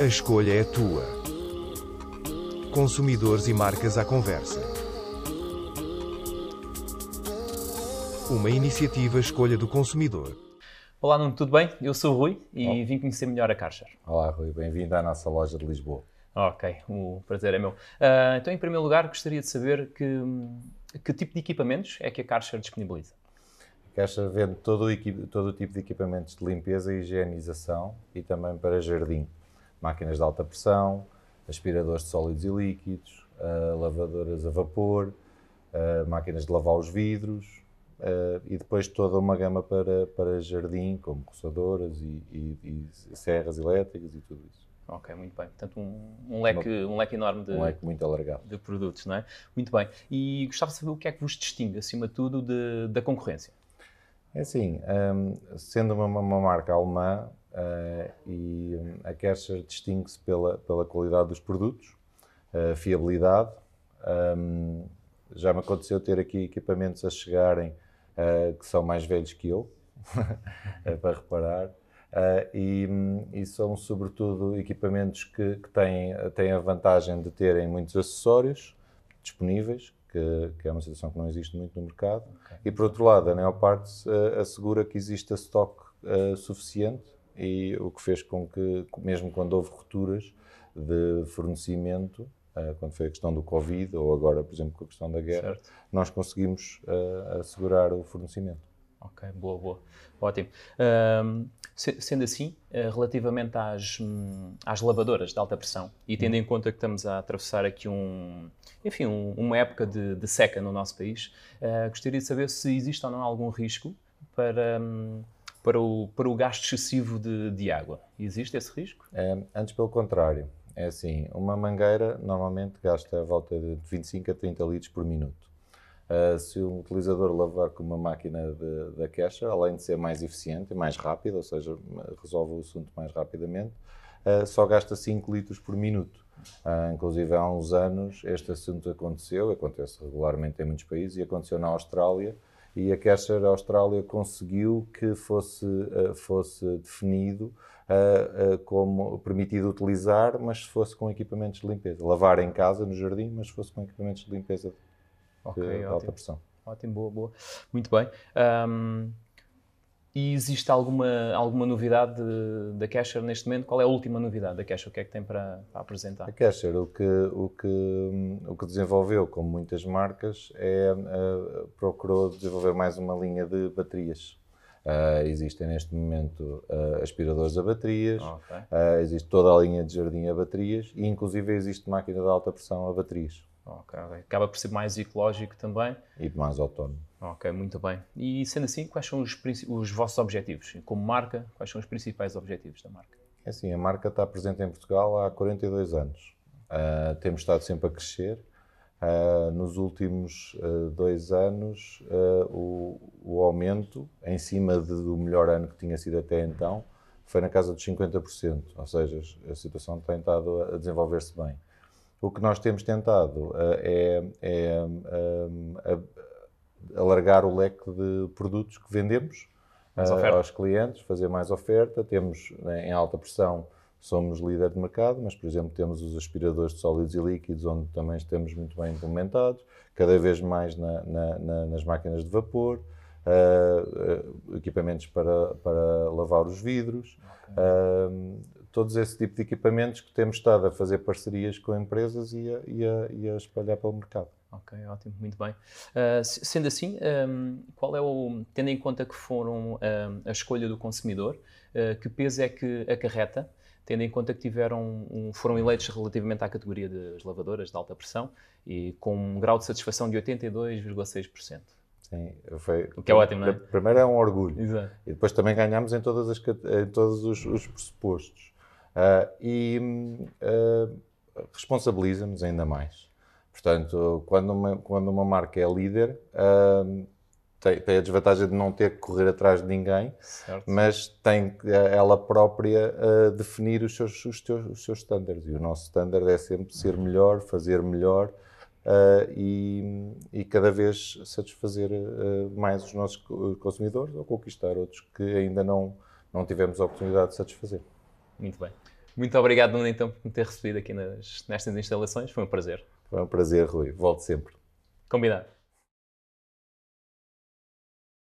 A escolha é tua. Consumidores e marcas à conversa. Uma iniciativa Escolha do Consumidor. Olá, Nuno, tudo bem? Eu sou o Rui e vim conhecer melhor a Karcher. Olá, Rui, bem-vindo à nossa loja de Lisboa. Ok, o prazer é meu. Uh, então, em primeiro lugar, gostaria de saber que, que tipo de equipamentos é que a Karcher disponibiliza? A Karcher vende todo o, todo o tipo de equipamentos de limpeza e higienização e também para jardim. Máquinas de alta pressão, aspiradores de sólidos e líquidos, uh, lavadoras a vapor, uh, máquinas de lavar os vidros, Uh, e depois toda uma gama para, para jardim, como roçadoras e, e, e, serras elétricas e tudo isso. Ok, muito bem. Portanto, um, um leque, um leque enorme de, um leque muito alargado. de produtos, não é? Muito bem. E gostava de saber o que é que vos distingue, acima de tudo, de, da concorrência. É assim, um, sendo uma, uma, marca alemã, uh, e a Kercher distingue-se pela, pela qualidade dos produtos, uh, fiabilidade. Um, já me aconteceu ter aqui equipamentos a chegarem uh, que são mais velhos que eu, é para reparar. E, e, são sobretudo equipamentos que, que, têm, têm a vantagem de terem muitos acessórios disponíveis, que, que é uma situação que não existe muito no mercado. Okay. E por outro lado, a Neoparts assegura que exista estoque uh, suficiente e o que fez com que, mesmo quando houve rupturas de fornecimento, uh, quando foi a questão do Covid ou agora, por exemplo, com a questão da guerra, certo. nós conseguimos uh, assegurar o fornecimento. Ok, boa, boa. Ótimo. sendo assim, eh, relativamente às, hum, às lavadoras de alta pressão, e tendo em conta que estamos a atravessar aqui um, enfim, um, uma época de, de, seca no nosso país, gostaria de saber se existe ou não algum risco para, um, para, o, para o gasto excessivo de, de água. Existe esse risco? É, antes, pelo contrário. É assim, uma mangueira normalmente gasta a volta de 25 a 30 litros por minuto. Uh, se o utilizador lavar com uma máquina da queixa, além de ser mais eficiente e mais rápido, ou seja, resolve o assunto mais rapidamente, uh, só gasta 5 litros por minuto. Uh, inclusive, há uns anos este assunto aconteceu, acontece regularmente em muitos países, e aconteceu na Austrália, e a Kesher Austrália conseguiu que fosse, fosse definido uh, uh, como permitido utilizar, mas se fosse com equipamentos de limpeza. Lavar em casa, no jardim, mas se fosse com equipamentos de limpeza okay, de ótimo. alta pressão. Ótimo, boa, boa. Muito bem. Um, e existe alguma, alguma novidade da Kesher neste momento? Qual é a última novidade da Kesher? O que é que tem para, para apresentar? A Kesher, o que, o, que, o que desenvolveu, como muitas marcas, é uh, procurou desenvolver mais uma linha de baterias Uh, existem neste momento uh, aspiradores a baterias, okay. uh, existe toda a linha de jardim a baterias e inclusive existe máquina de alta pressão a baterias. Okay, okay. Acaba por ser mais ecológico também. E mais autónomo. Ok, muito bem. E sendo assim, quais são os, os vossos objetivos? Como marca, quais são os principais objetivos da marca? É assim, a marca está presente em Portugal há 42 anos. temos estado sempre a crescer Uh, nos últimos uh, dois anos, uh, o, o, aumento, em cima de, do melhor ano que tinha sido até então, foi na casa dos 50%, ou seja, a situação tem estado a desenvolver-se bem. O que nós temos tentado é, é alargar o leque de produtos que vendemos aos clientes, fazer mais oferta. Temos né, em alta pressão somos líder de mercado, mas, por exemplo, temos os aspiradores de sólidos e líquidos, onde também estamos muito bem implementados, cada vez mais na, na, na, nas máquinas de vapor, uh, uh, equipamentos para, para lavar os vidros, okay. uh, todos esse tipo de equipamentos que temos estado a fazer parcerias com empresas e a, e a, e a espalhar pelo mercado. Ok, ótimo, muito bem. sendo assim, um, qual é o, tendo em conta que foram um, a escolha do consumidor, que peso é que acarreta tendo em conta que tiveram um, foram eleitos relativamente à categoria das lavadoras de alta pressão e com um grau de satisfação de 82,6%. Sim, foi, o que é ótimo, não é? Primeiro é um orgulho. Exato. E depois também ganhamos em, todas as, em todos os, os pressupostos. Uh, e uh, responsabiliza-nos ainda mais. Portanto, quando uma, quando uma marca é líder, uh, tem, tem, a desvantagem de não ter que correr atrás de ninguém, certo. mas tem ela própria uh, definir os seus, os, teus, os seus standards. E o nosso standard é sempre ser melhor, fazer melhor uh, e, e, cada vez satisfazer uh, mais os nossos consumidores ou conquistar outros que ainda não, não tivemos a oportunidade de satisfazer. Muito bem. Muito obrigado, Nuno, então, por me ter recebido aqui nas, nestas instalações. Foi um prazer. Foi um prazer, Rui. Volto sempre. Combinado.